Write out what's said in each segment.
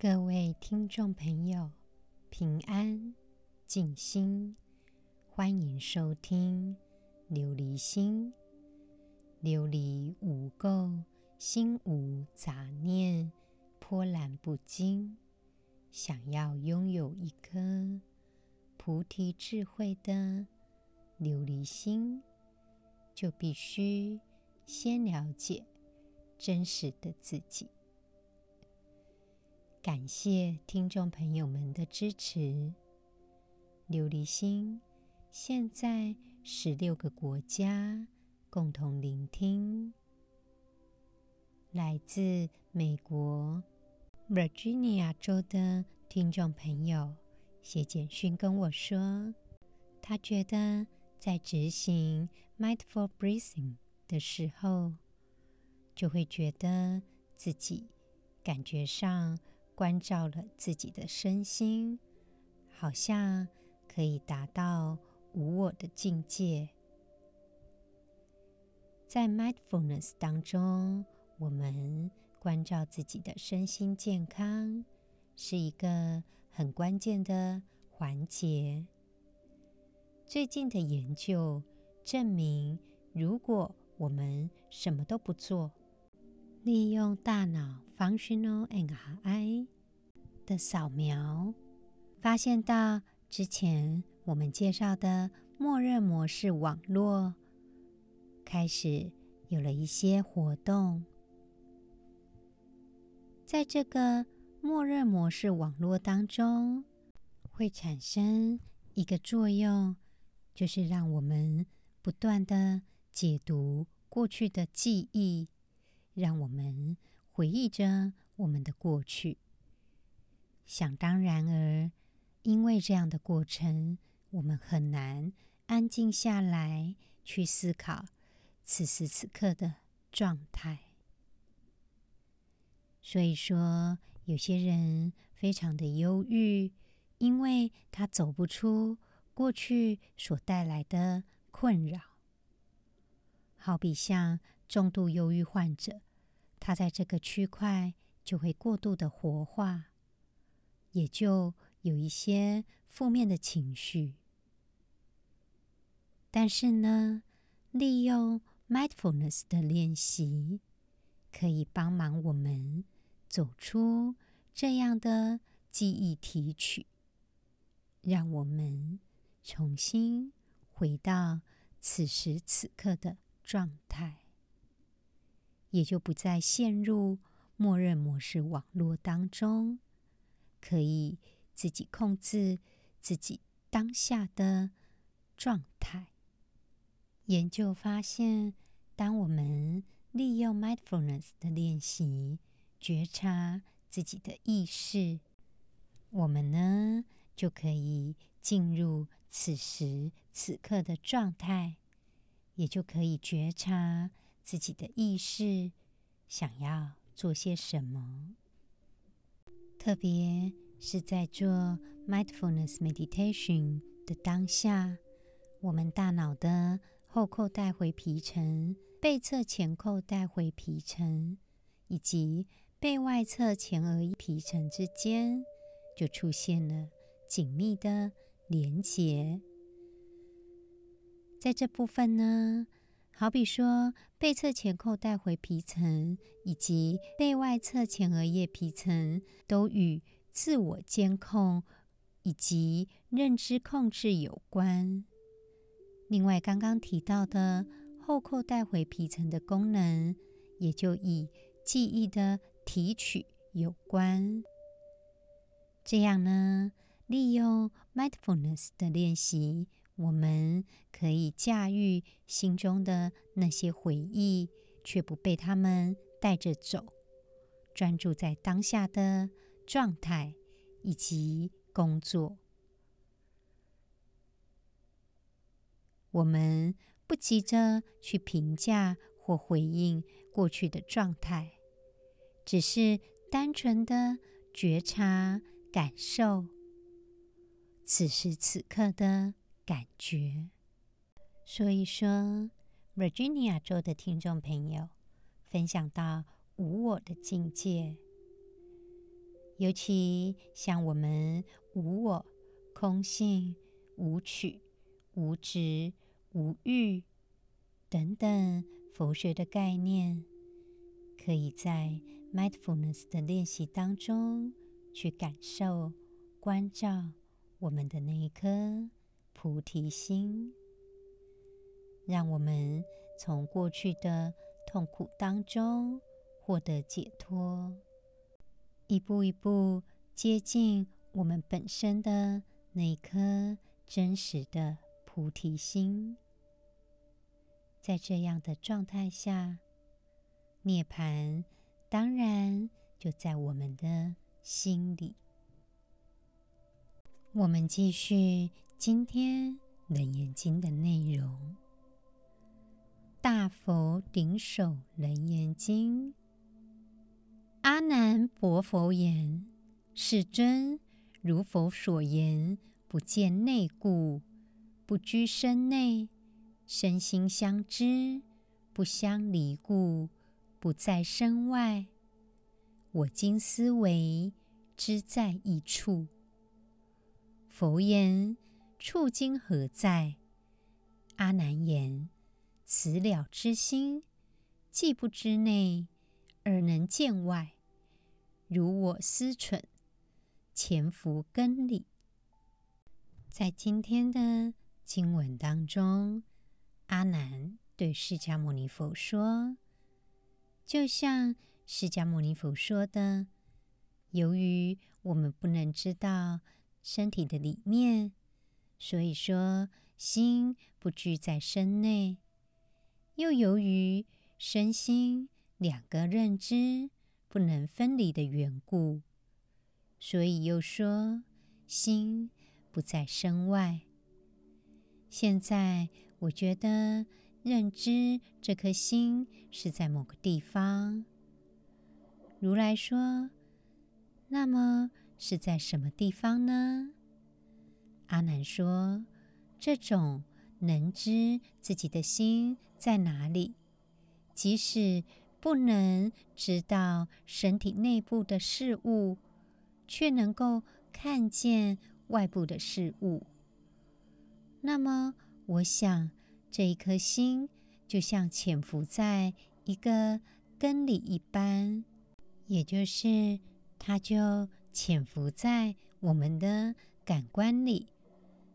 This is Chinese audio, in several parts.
各位听众朋友，平安静心，欢迎收听《琉璃心》。琉璃无垢，心无杂念，波澜不惊。想要拥有一颗菩提智慧的琉璃心，就必须先了解真实的自己。感谢听众朋友们的支持。琉璃心现在十六个国家共同聆听。来自美国 Virginia 州的听众朋友写简讯跟我说，他觉得在执行 Mindful Breathing 的时候，就会觉得自己感觉上。关照了自己的身心，好像可以达到无我的境界。在 Mindfulness 当中，我们关照自己的身心健康，是一个很关键的环节。最近的研究证明，如果我们什么都不做，利用大脑 Functional MRI 的扫描，发现到之前我们介绍的默认模式网络开始有了一些活动。在这个默认模式网络当中，会产生一个作用，就是让我们不断的解读过去的记忆。让我们回忆着我们的过去。想当然而，因为这样的过程，我们很难安静下来去思考此时此刻的状态。所以说，有些人非常的忧郁，因为他走不出过去所带来的困扰。好比像重度忧郁患者。他在这个区块就会过度的活化，也就有一些负面的情绪。但是呢，利用 mindfulness 的练习，可以帮忙我们走出这样的记忆提取，让我们重新回到此时此刻的状态。也就不再陷入默认模式网络当中，可以自己控制自己当下的状态。研究发现，当我们利用 mindfulness 的练习，觉察自己的意识，我们呢就可以进入此时此刻的状态，也就可以觉察。自己的意识想要做些什么，特别是在做 mindfulness meditation 的当下，我们大脑的后扣带回皮层、背侧前扣带回皮层以及背外侧前额叶皮层之间，就出现了紧密的连结。在这部分呢，好比说，背侧前扣带回皮层以及背外侧前额叶皮层都与自我监控以及认知控制有关。另外，刚刚提到的后扣带回皮层的功能，也就与记忆的提取有关。这样呢，利用 mindfulness 的练习。我们可以驾驭心中的那些回忆，却不被他们带着走，专注在当下的状态以及工作。我们不急着去评价或回应过去的状态，只是单纯的觉察、感受此时此刻的。感觉，所以说，Virginia 州的听众朋友分享到无我的境界，尤其像我们无我、空性、无取、无执、无欲等等佛学的概念，可以在 mindfulness 的练习当中去感受、关照我们的那一颗菩提心，让我们从过去的痛苦当中获得解脱，一步一步接近我们本身的那一颗真实的菩提心。在这样的状态下，涅槃当然就在我们的心里。我们继续今天《楞严经》的内容。大佛顶首楞严经，阿难白佛言：“世尊，如佛所言，不见内故，不居身内，身心相知，不相离故，不在身外。我今思惟，知在一处。”佛言：“处今何在？”阿难言。此了之心，既不知内，而能见外，如我思忖，潜伏根里。在今天的经文当中，阿难对释迦牟尼佛说：“就像释迦牟尼佛说的，由于我们不能知道身体的里面，所以说心不居在身内。”又由于身心两个认知不能分离的缘故，所以又说心不在身外。现在我觉得认知这颗心是在某个地方。如来说：“那么是在什么地方呢？”阿难说：“这种。”能知自己的心在哪里，即使不能知道身体内部的事物，却能够看见外部的事物。那么，我想这一颗心就像潜伏在一个根里一般，也就是它就潜伏在我们的感官里，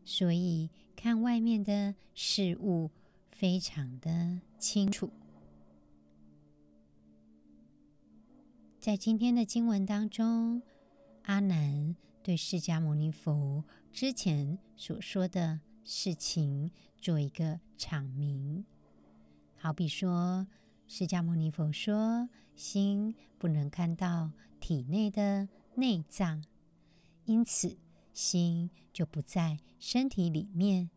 所以。看外面的事物，非常的清楚。在今天的经文当中，阿难对释迦牟尼佛之前所说的事情做一个阐明。好比说，释迦牟尼佛说，心不能看到体内的内脏，因此。心就不在身体里面，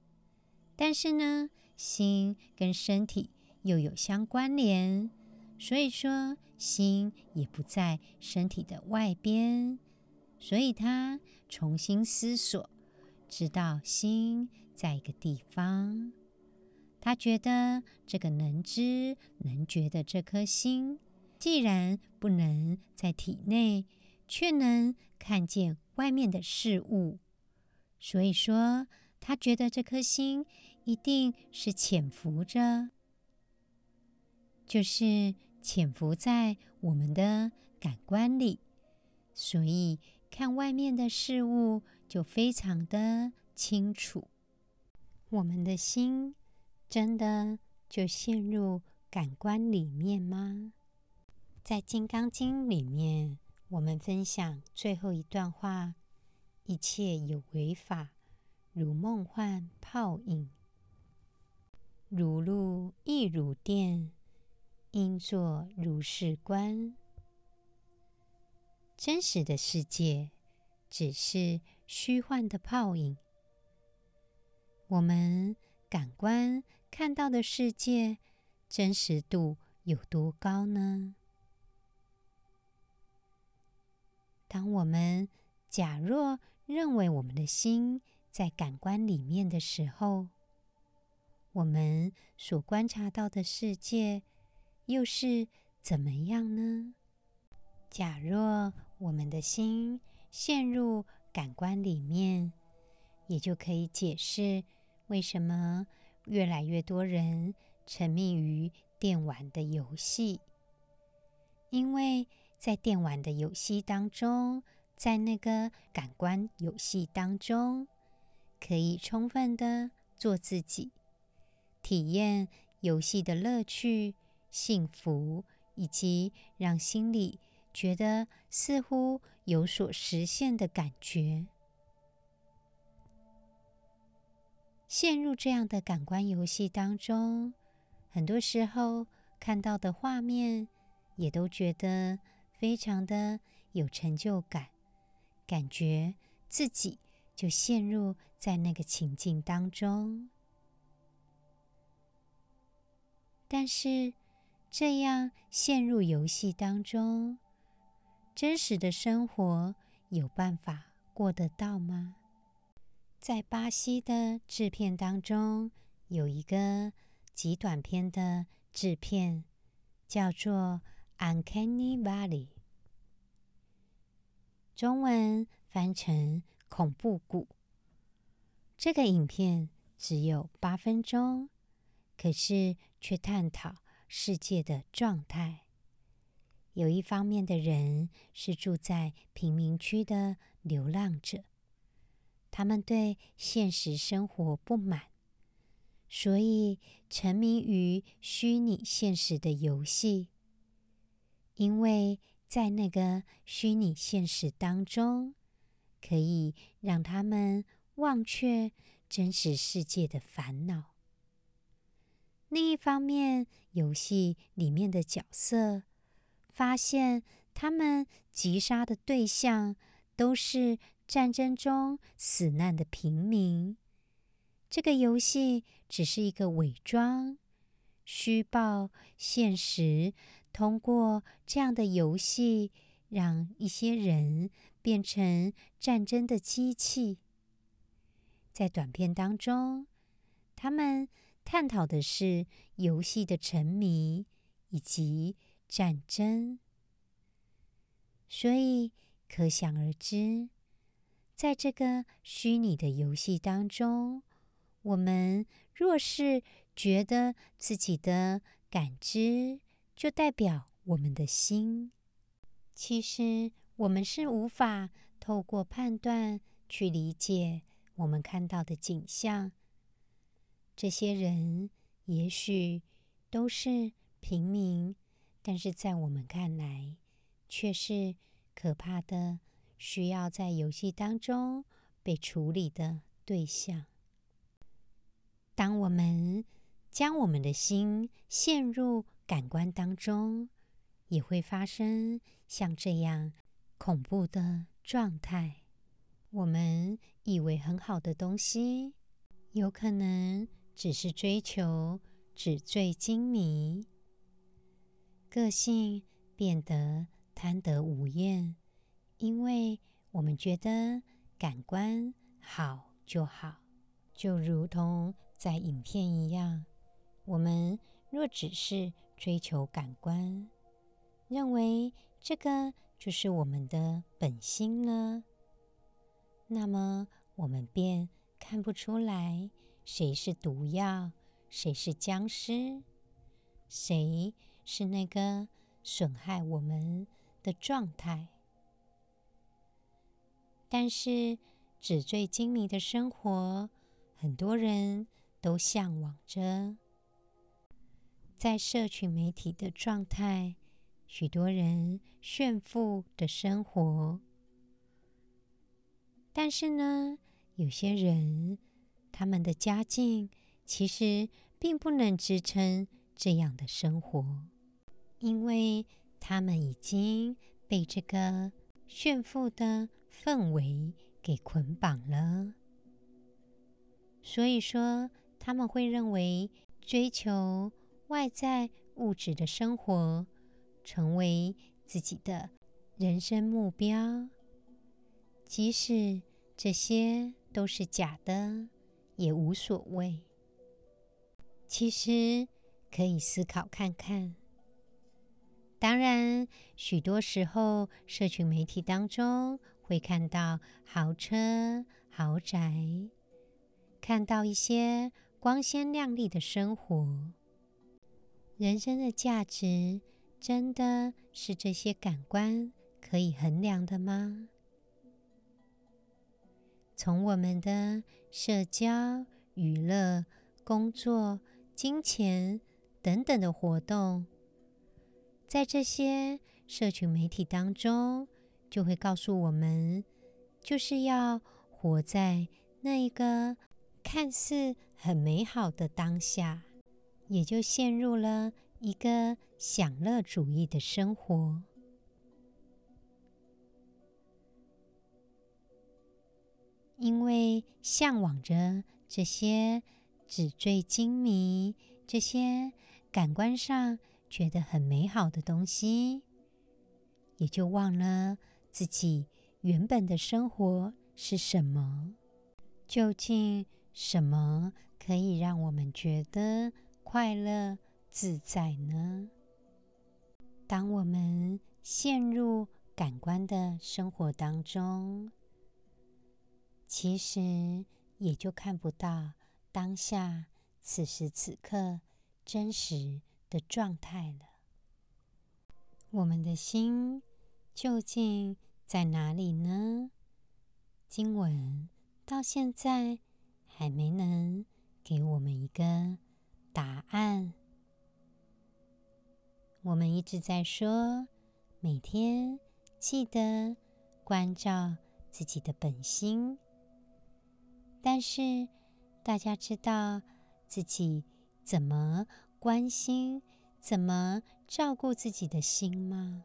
但是呢，心跟身体又有相关联，所以说心也不在身体的外边。所以他重新思索，知道心在一个地方。他觉得这个能知能觉的这颗心，既然不能在体内，却能看见。外面的事物，所以说他觉得这颗心一定是潜伏着，就是潜伏在我们的感官里，所以看外面的事物就非常的清楚。我们的心真的就陷入感官里面吗？在《金刚经》里面。我们分享最后一段话：一切有为法，如梦幻泡影，如露亦如电，应作如是观。真实的世界只是虚幻的泡影。我们感官看到的世界，真实度有多高呢？当我们假若认为我们的心在感官里面的时候，我们所观察到的世界又是怎么样呢？假若我们的心陷入感官里面，也就可以解释为什么越来越多人沉迷于电玩的游戏。因为在电玩的游戏当中，在那个感官游戏当中，可以充分的做自己，体验游戏的乐趣、幸福，以及让心里觉得似乎有所实现的感觉。陷入这样的感官游戏当中，很多时候看到的画面，也都觉得非常的有成就感，感觉自己就陷入在那个情境当中。但是，这样陷入游戏当中，真实的生活有办法过得到吗？在巴西的制片当中，有一个极短篇的制片，叫做《Uncanny Valley》，中文翻成“恐怖谷”。这个影片只有八分钟，可是却探讨世界的状态。有一方面的人是住在贫民区的流浪者，他们对现实生活不满，所以沉迷于虚拟现实的游戏。因为在那个虚拟现实当中，可以让他们忘却真实世界的烦恼。另一方面，游戏里面的角色发现，他们击杀的对象都是战争中死难的平民。这个游戏只是一个伪装，虚报现实。通过这样的游戏，让一些人变成战争的机器。在短片当中，他们探讨的是游戏的沉迷以及战争。所以可想而知，在这个虚拟的游戏当中，我们若是觉得自己的感知，就代表我们的心。其实，我们是无法透过判断去理解我们看到的景象。这些人也许都是平民，但是在我们看来，却是可怕的，需要在游戏当中被处理的对象。当我们将我们的心陷入感官当中，也会发生像这样恐怖的状态。我们以为很好的东西，有可能只是追求纸醉金迷，个性变得贪得无厌，因为我们觉得感官好就好，就如同在影片一样，我们若只是追求感官，认为这个就是我们的本心呢，那么我们便看不出来谁是毒药，谁是僵尸，谁是那个损害我们的状态。但是纸醉金迷的生活，很多人都向往着。在社群媒体的状态，许多人炫富的生活。但是呢，有些人他们的家境其实并不能支撑这样的生活，因为他们已经被这个炫富的氛围给捆绑了。所以说，他们会认为追求。外在物质的生活成为自己的人生目标，即使这些都是假的，也无所谓。其实可以思考看看，当然，许多时候，社群媒体当中会看到豪车、豪宅，看到一些光鲜亮丽的生活。人生的价值，真的是这些感官可以衡量的吗？从我们的社交、娱乐、工作、金钱等等的活动。在这些社群媒体当中，就会告诉我们，就是要活在那一个看似很美好的当下，也就陷入了一个享乐主义的生活。因为向往着这些纸醉金迷，这些感官上。觉得很美好的东西，也就忘了自己原本的生活是什么。究竟什么可以让我们觉得快乐自在呢？当我们陷入感官的生活当中，其实也就看不到当下此时此刻真实的状态了。我们的心究竟在哪里呢？经文到现在还没能给我们一个答案。我们一直在说，每天记得关照自己的本心，但是大家知道自己怎么关心，怎么照顾自己的心吗？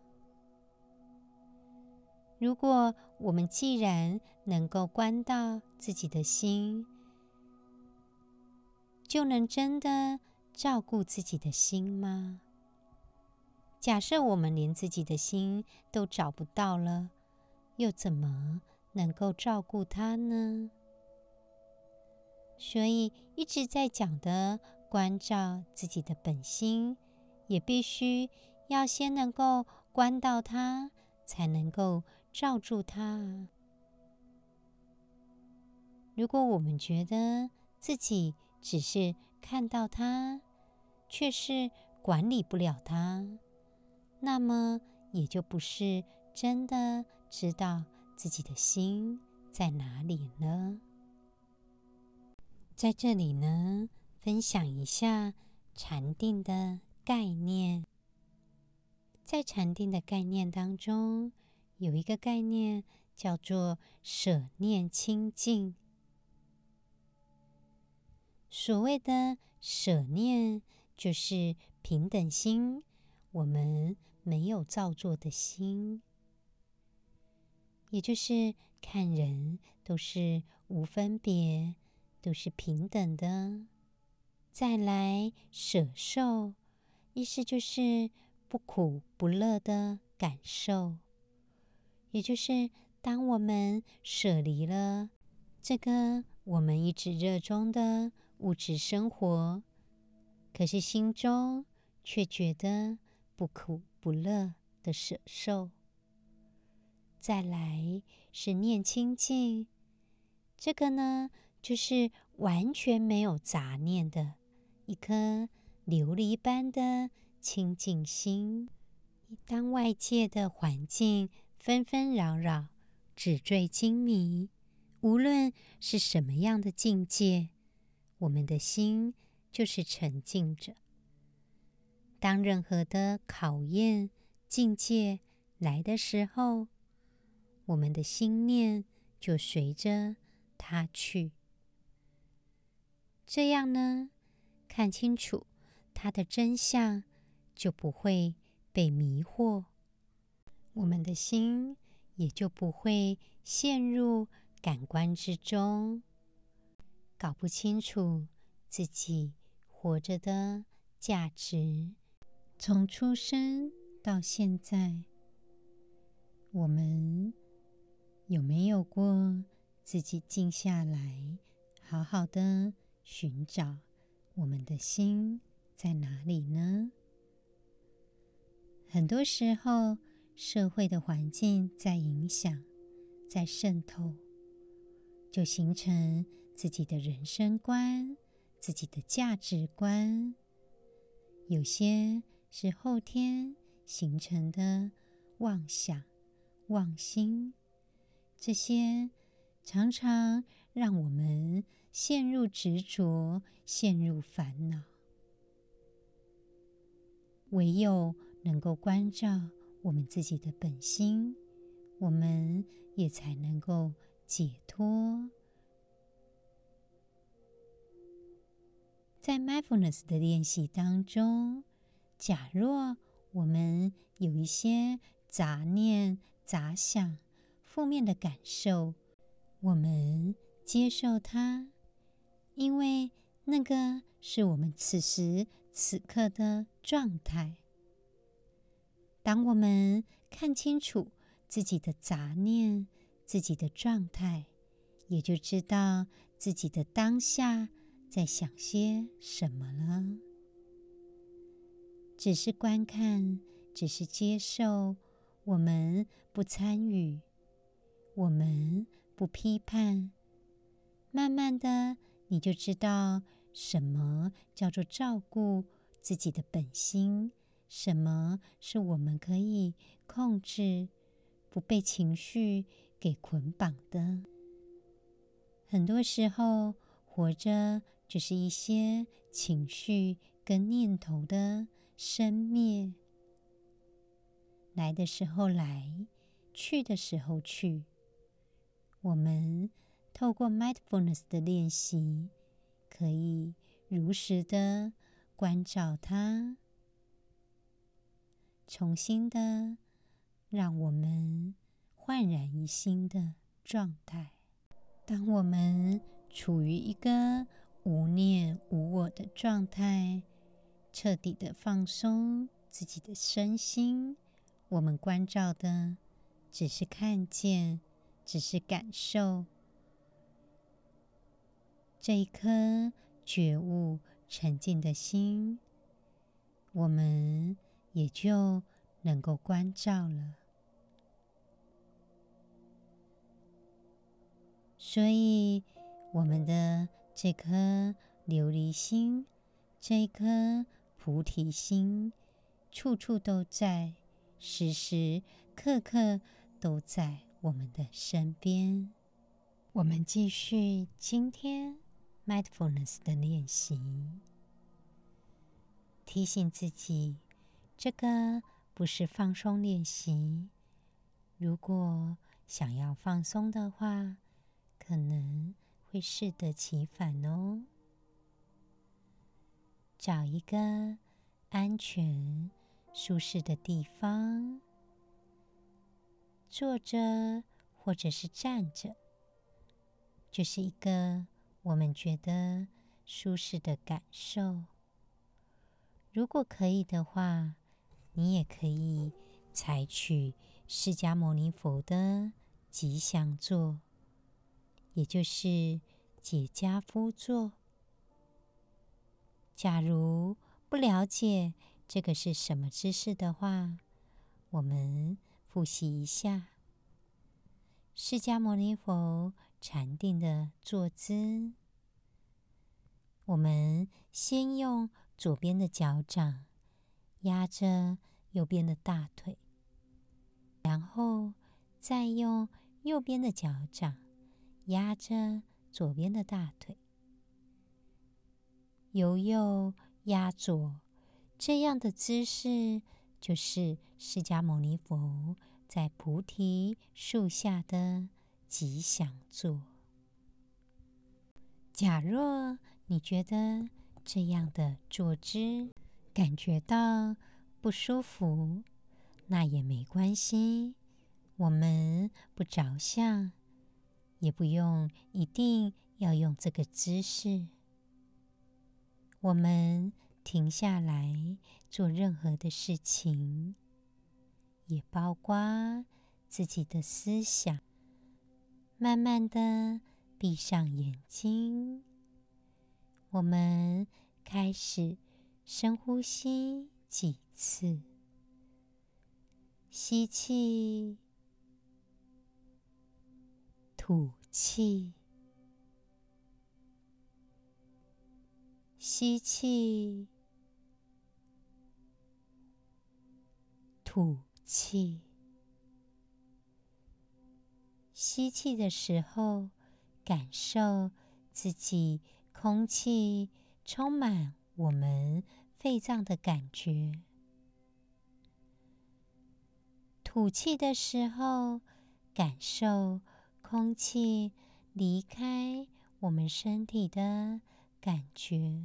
如果我们既然能够关到自己的心，就能真的照顾自己的心吗？假设我们连自己的心都找不到了，又怎么能够照顾它呢？所以一直在讲的。关照自己的本心，也必须要先能够关到它，才能够罩住它。如果我们觉得自己只是看到它，却是管理不了它，那么也就不是真的知道自己的心在哪里了。在这里呢，分享一下禅定的概念。在禅定的概念当中，有一个概念叫做“舍念清净”。所谓的舍念，就是平等心，我们没有造作的心，也就是看人都是无分别，都是平等的。再来舍受，意思就是不苦不乐的感受。也就是当我们舍离了这个我们一直热衷的物质生活，可是心中却觉得不苦不乐的舍受。再来是念清净，这个呢，就是完全没有杂念的。一颗琉璃般的清净心，当外界的环境纷纷扰扰、纸醉金迷，无论是什么样的境界，我们的心就是沉静着。当任何的考验境界来的时候，我们的心念就随着它去。这样呢，看清楚它的真相，就不会被迷惑，我们的心也就不会陷入感官之中，搞不清楚自己活着的价值。从出生到现在，我们有没有过自己静下来，好好的寻找？我们的心在哪里呢？很多时候，社会的环境在影响，在渗透，就形成自己的人生观、自己的价值观。有些是后天形成的妄想、妄心，这些常常让我们陷入执着，陷入烦恼。唯有能够关照我们自己的本心，我们也才能够解脱。在 mindfulness 的练习当中，假若我们有一些杂念、杂想、负面的感受，我们接受它，因为那个是我们此时此刻的状态。当我们看清楚自己的杂念、自己的状态，也就知道自己的当下在想些什么了。只是观看，只是接受，我们不参与，我们不批判。慢慢的，你就知道什么叫做照顾自己的本心，什么是我们可以控制，不被情绪给捆绑的。很多时候，活着。只是一些情绪跟念头的生灭，来的时候来，去的时候去。我们透过 mindfulness 的练习，可以如实的关照它，重新的让我们焕然一新的状态。当我们处于一个无念无我的状态，彻底的放松自己的身心。我们关照的只是看见，只是感受。这一颗觉悟沉静的心，我们也就能够关照了。所以，我们的。这颗琉璃心，这颗菩提心，处处都在，时时刻刻都在我们的身边。我们继续今天 mindfulness 的练习，提醒自己，这个不是放松练习。如果想要放松的话，可能。会适得其反哦。找一个安全、舒适的地方，坐着或者是站着，就是一个我们觉得舒适的感受。如果可以的话，你也可以采取释迦牟尼佛的吉祥坐。也就是解跏趺坐。假如不了解这个是什么姿势的话，我们复习一下释迦牟尼佛禅定的坐姿。我们先用左边的脚掌压着右边的大腿，然后再用右边的脚掌。压着左边的大腿，由右压左，这样的姿势就是释迦牟尼佛在菩提树下的吉祥坐。假若你觉得这样的坐姿感觉到不舒服，那也没关系，我们不着相。也不用一定要用这个姿势，我们停下来做任何的事情，也包括自己的思想。慢慢的闭上眼睛，我们开始深呼吸几次，吸气，吐气，吸气，吐气。吸气的时候，感受自己空气充满我们肺脏的感觉。吐气的时候，感受空气离开我们身体的感觉。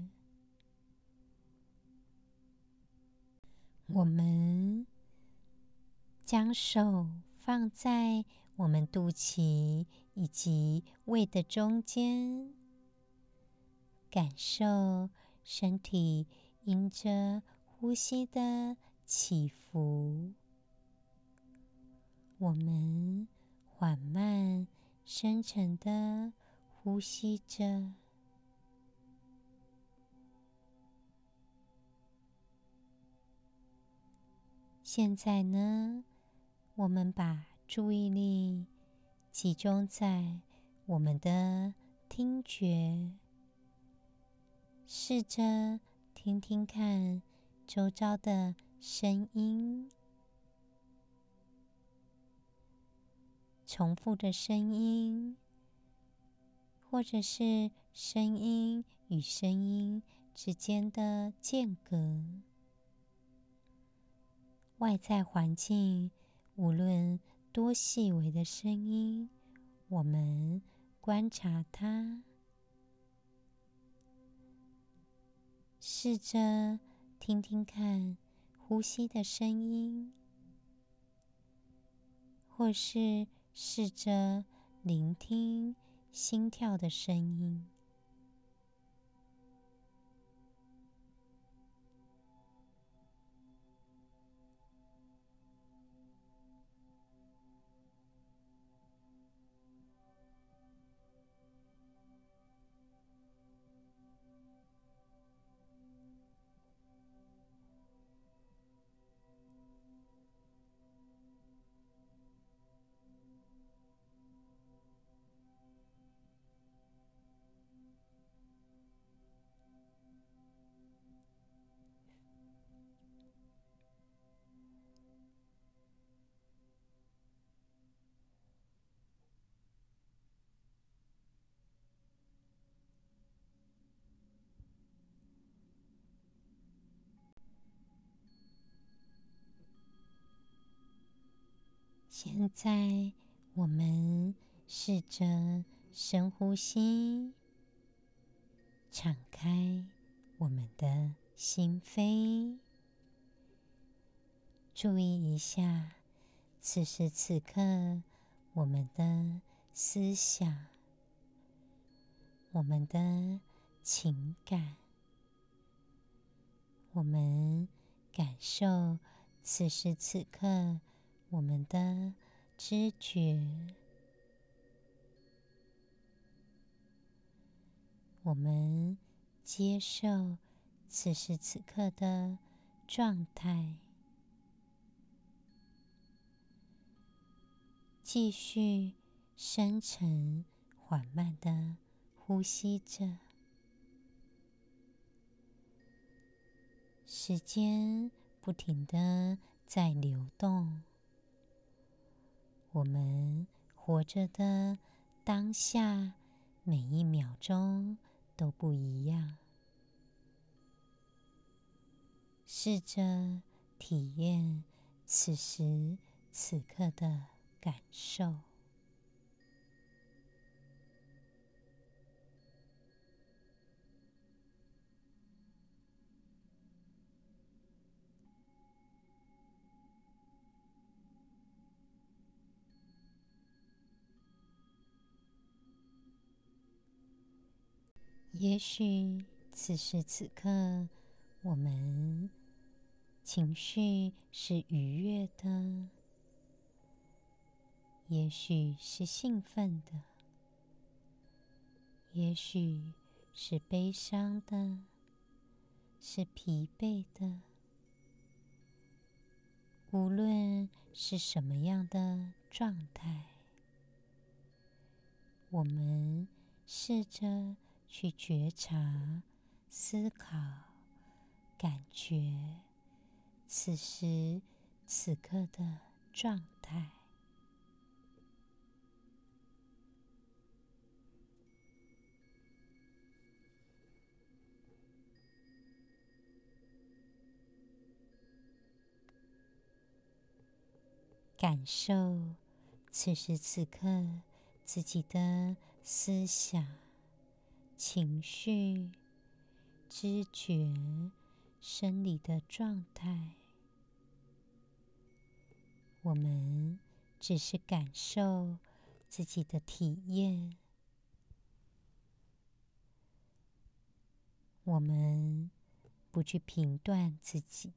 我们将手放在我们肚脐以及胃的中间，感受身体因着呼吸的起伏。我们缓慢、深沉的呼吸着。现在呢，我们把注意力集中在我们的听觉，试着听听看周遭的声音。重复的声音，或者是声音与声音之间的间隔，外在环境无论多细微的声音，我们观察它，试着听听看呼吸的声音，或是。试着聆听心跳的声音。现在，我们试着深呼吸，敞开我们的心扉，注意一下此时此刻我们的思想、我们的情感，我们感受此时此刻。我们的知觉，我们接受此时此刻的状态，继续深沉缓慢的呼吸着，时间不停的在流动。我们活着的当下，每一秒钟都不一样。试着体验此时此刻的感受。也许此时此刻，我们情绪是愉悦的，也许是兴奋的，也许是悲伤的，是疲惫的。无论是什么样的状态，我们试着去觉察、思考、感觉此时此刻的状态。感受此时此刻自己的思想、情绪、知觉、生理的状态。我们只是感受自己的体验，我们不去评断自己。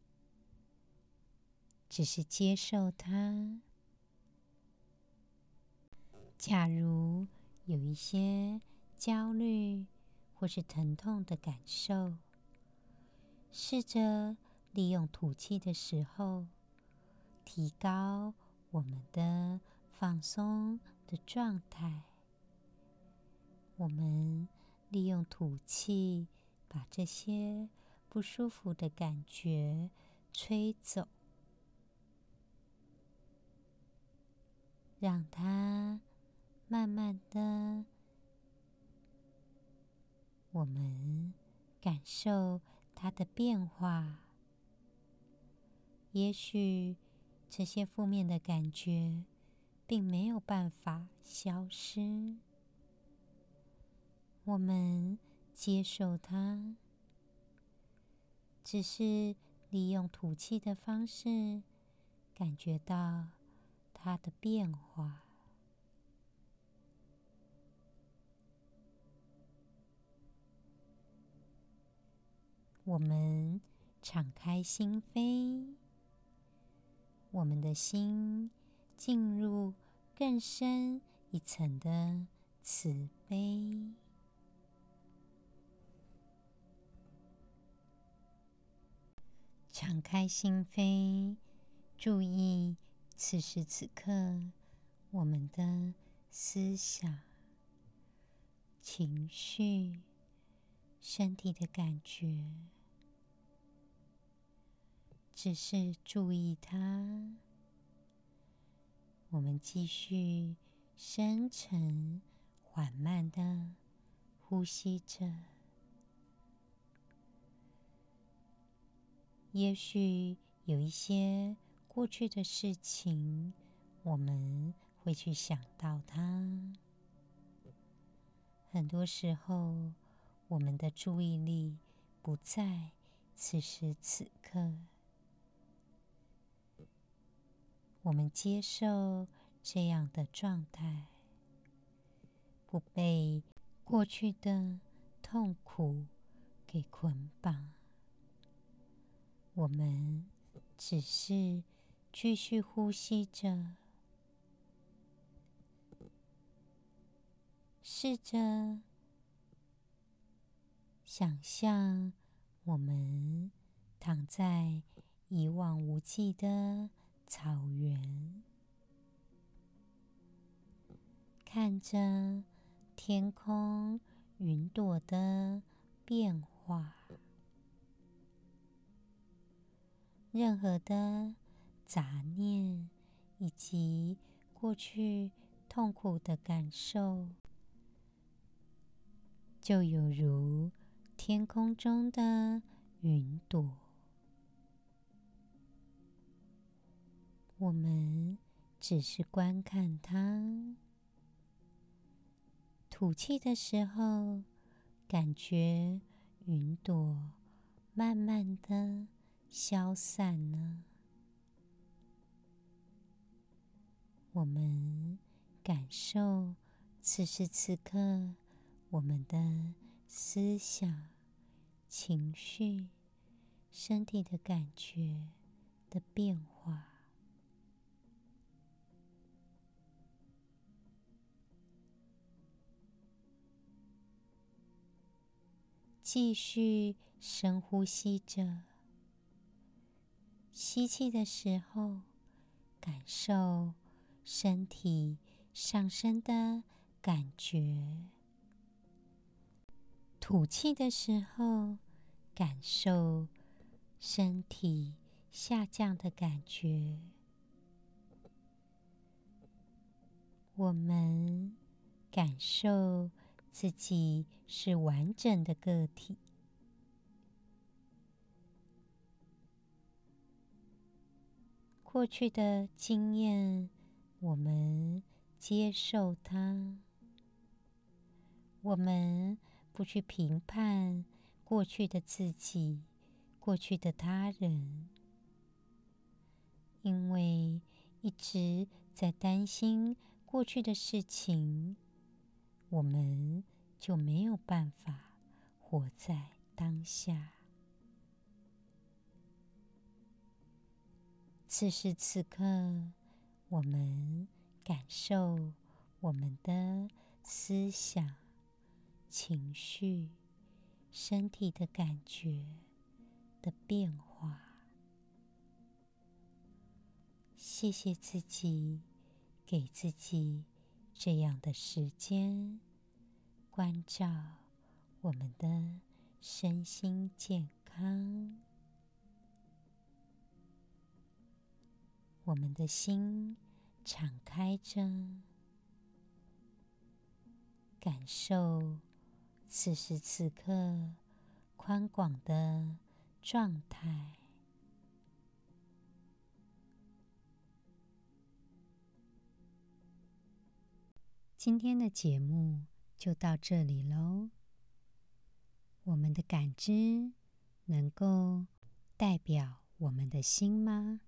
只是接受它。假如有一些焦虑或是疼痛的感受，试着利用吐气的时候，提高我们的放松的状态。我们利用吐气，把这些不舒服的感觉吹走。让它慢慢的，我们感受它的变化。也许这些负面的感觉并没有办法消失，我们接受它，只是利用吐气的方式感觉到。它的变化，我们敞开心扉，我们的心进入更深一层的慈悲，敞开心扉，注意。此时此刻，我们的思想、情绪、身体的感觉，只是注意它。我们继续深沉、缓慢的呼吸着。也许有一些。过去的事情，我们会去想到它。很多时候，我们的注意力不在此时此刻。我们接受这样的状态，不被过去的痛苦给捆绑。我们只是。继续呼吸着，试着想象我们躺在一望无际的草原，看着天空云朵的变化，任何的。杂念以及过去痛苦的感受，就有如天空中的云朵。我们只是观看它，吐气的时候，感觉云朵慢慢的消散了。我们感受此时此刻我们的思想、情绪、身体的感觉的变化。继续深呼吸着，吸气的时候，感受身体上升的感觉。吐气的时候，感受身体下降的感觉。我们感受自己是完整的个体。过去的经验，我们接受它。我们不去评判过去的自己、过去的他人，因为一直在担心。过去的事情，我们就没有办法活在当下。此时此刻，我们感受我们的思想、情绪、身体的感觉的变化。谢谢自己。给自己这样的时间，关照我们的身心健康。我们的心敞开着，感受此时此刻宽广的状态。今天的节目就到这里喽。我们的感知能够代表我们的心吗？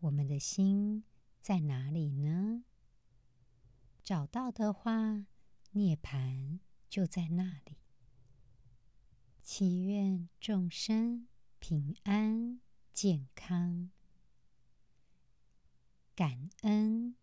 我们的心在哪里呢？找到的话，涅槃就在那里。祈愿众生平安健康，感恩。